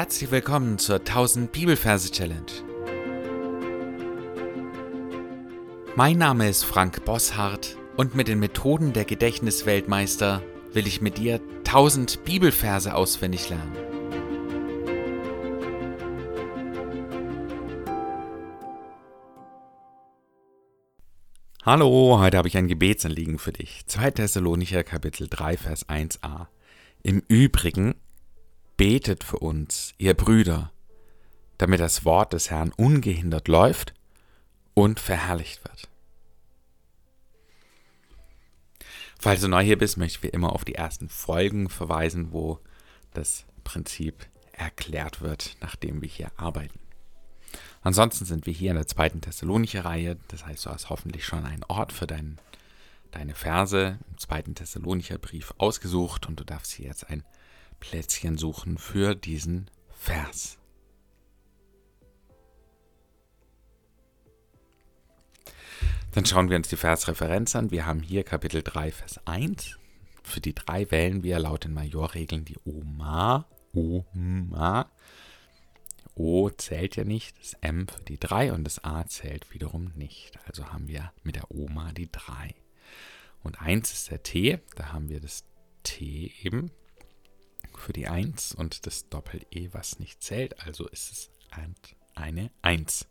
Herzlich willkommen zur 1000 Bibelverse Challenge. Mein Name ist Frank Bosshardt und mit den Methoden der Gedächtnisweltmeister will ich mit dir 1000 Bibelverse auswendig lernen. Hallo, heute habe ich ein Gebetsanliegen für dich. 2. Thessalonicher Kapitel 3 Vers 1a. Im Übrigen betet für uns, ihr Brüder, damit das Wort des Herrn ungehindert läuft und verherrlicht wird. Falls du neu hier bist, möchte ich wie immer auf die ersten Folgen verweisen, wo das Prinzip erklärt wird, nachdem wir hier arbeiten. Ansonsten sind wir hier in der zweiten Thessalonicher Reihe, das heißt, du hast hoffentlich schon einen Ort für dein, deine Verse im zweiten Thessalonicher Brief ausgesucht und du darfst hier jetzt ein Plätzchen suchen für diesen Vers. Dann schauen wir uns die Versreferenz an. Wir haben hier Kapitel 3, Vers 1. Für die drei wählen wir laut den Majorregeln die Oma. Oma. O zählt ja nicht, das M für die 3 und das A zählt wiederum nicht. Also haben wir mit der Oma die 3. Und 1 ist der T, da haben wir das T eben für die 1 und das Doppel-E, was nicht zählt, also ist es eine 1.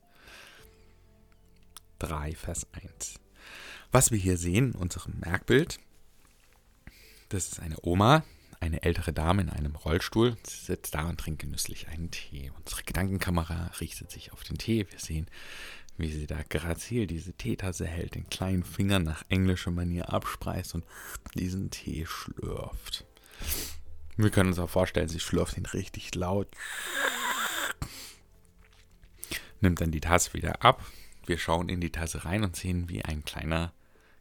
3, Vers 1. Was wir hier sehen in unserem Merkbild, das ist eine Oma, eine ältere Dame in einem Rollstuhl. Sie sitzt da und trinkt genüsslich einen Tee. Unsere Gedankenkamera richtet sich auf den Tee. Wir sehen, wie sie da grazil diese Teetasse hält, den kleinen Finger nach englischer Manier abspreist und diesen Tee schlürft. Wir können uns auch vorstellen, sie schlürft ihn richtig laut. Nimmt dann die Tasse wieder ab. Wir schauen in die Tasse rein und sehen, wie ein kleiner,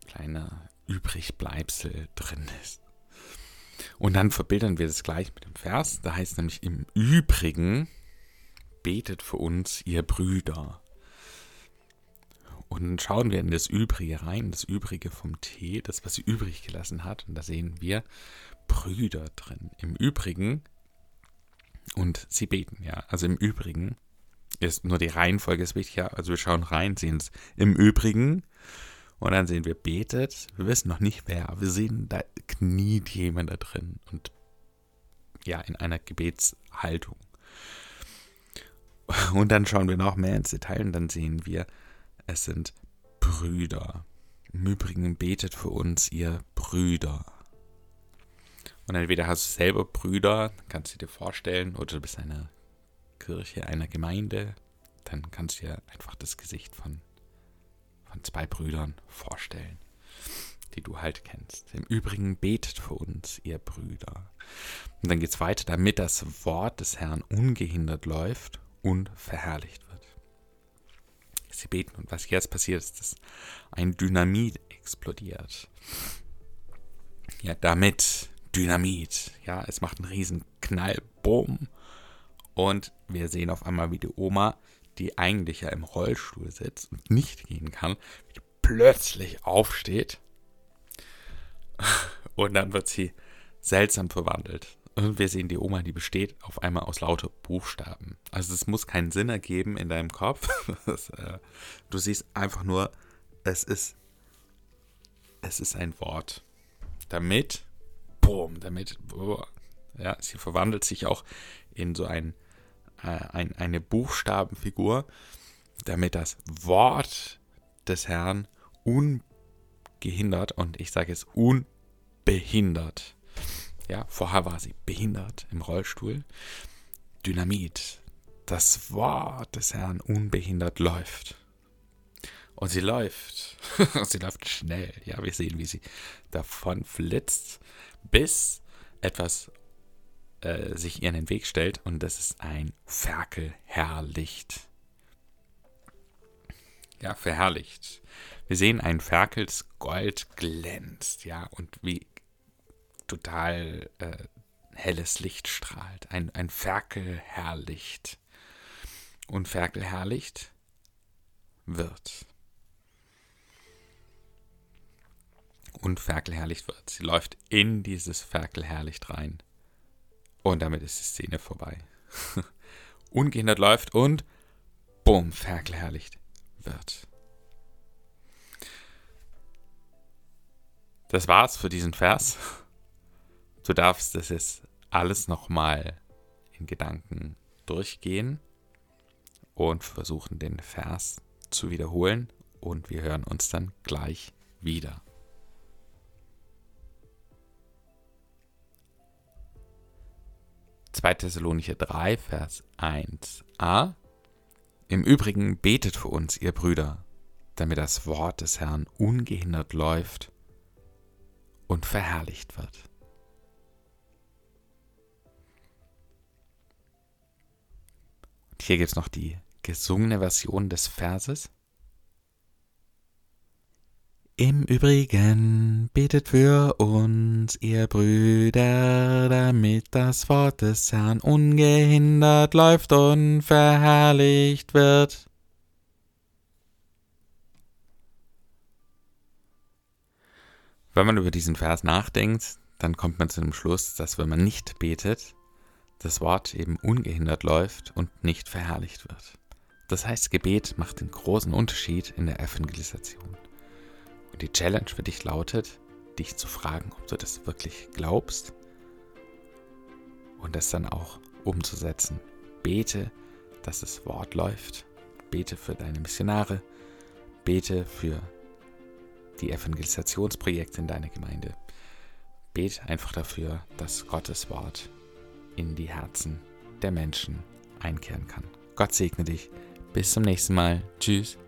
kleiner Übrigbleibsel drin ist. Und dann verbildern wir das gleich mit dem Vers. Da heißt nämlich im Übrigen, betet für uns, ihr Brüder. Und dann schauen wir in das Übrige rein, das Übrige vom Tee, das, was sie übrig gelassen hat. Und da sehen wir Brüder drin. Im Übrigen, und sie beten, ja. Also im Übrigen ist nur die Reihenfolge ist wichtig, ja. Also wir schauen rein, sehen es im Übrigen. Und dann sehen wir betet. Wir wissen noch nicht wer, wir sehen, da kniet jemand da drin. Und ja, in einer Gebetshaltung. Und dann schauen wir noch mehr ins Detail und dann sehen wir, es sind Brüder. Im Übrigen betet für uns ihr Brüder. Und entweder hast du selber Brüder, kannst du dir vorstellen, oder du bist eine Kirche, einer Gemeinde, dann kannst du dir einfach das Gesicht von, von zwei Brüdern vorstellen, die du halt kennst. Im Übrigen betet für uns, ihr Brüder. Und dann geht es weiter, damit das Wort des Herrn ungehindert läuft und verherrlicht wird. Sie beten und was jetzt passiert ist, dass ein Dynamit explodiert. Ja, damit Dynamit. Ja, es macht einen riesen Knall, Boom. Und wir sehen auf einmal, wie die Oma, die eigentlich ja im Rollstuhl sitzt und nicht gehen kann, plötzlich aufsteht. Und dann wird sie seltsam verwandelt. Und wir sehen die Oma, die besteht auf einmal aus lauter Buchstaben. Also es muss keinen Sinn ergeben in deinem Kopf. Äh, du siehst einfach nur, es ist, es ist ein Wort. Damit, boom, damit, boah, ja, sie verwandelt sich auch in so ein, äh, ein, eine Buchstabenfigur, damit das Wort des Herrn ungehindert, und ich sage es unbehindert, ja, vorher war sie behindert im Rollstuhl. Dynamit. Das Wort des Herrn unbehindert läuft. Und sie läuft. sie läuft schnell. Ja, wir sehen, wie sie davon flitzt, bis etwas äh, sich ihr in den Weg stellt. Und das ist ein Ferkelherrlicht. Ja, verherrlicht. Wir sehen ein Ferkel, das Gold glänzt, ja, und wie total äh, helles Licht strahlt. Ein, ein Ferkelherrlicht. Und Ferkelherrlicht wird. Und Ferkelherrlicht wird. Sie läuft in dieses Ferkelherrlicht rein. Und damit ist die Szene vorbei. ungehindert läuft und bumm, verherrlicht wird. Das war's für diesen Vers. Du darfst das jetzt alles nochmal in Gedanken durchgehen und versuchen, den Vers zu wiederholen. Und wir hören uns dann gleich wieder. 2. Thessalonicher 3, Vers 1a. Im Übrigen betet für uns, ihr Brüder, damit das Wort des Herrn ungehindert läuft und verherrlicht wird. Hier gibt es noch die gesungene Version des Verses. Im Übrigen betet für uns, ihr Brüder, damit das Wort des Herrn ungehindert läuft und verherrlicht wird. Wenn man über diesen Vers nachdenkt, dann kommt man zu dem Schluss, dass wenn man nicht betet, das Wort eben ungehindert läuft und nicht verherrlicht wird. Das heißt, Gebet macht den großen Unterschied in der Evangelisation. Und die Challenge für dich lautet, dich zu fragen, ob du das wirklich glaubst und das dann auch umzusetzen. Bete, dass das Wort läuft. Bete für deine Missionare. Bete für die Evangelisationsprojekte in deiner Gemeinde. Bete einfach dafür, dass Gottes Wort in die Herzen der Menschen einkehren kann. Gott segne dich. Bis zum nächsten Mal. Tschüss.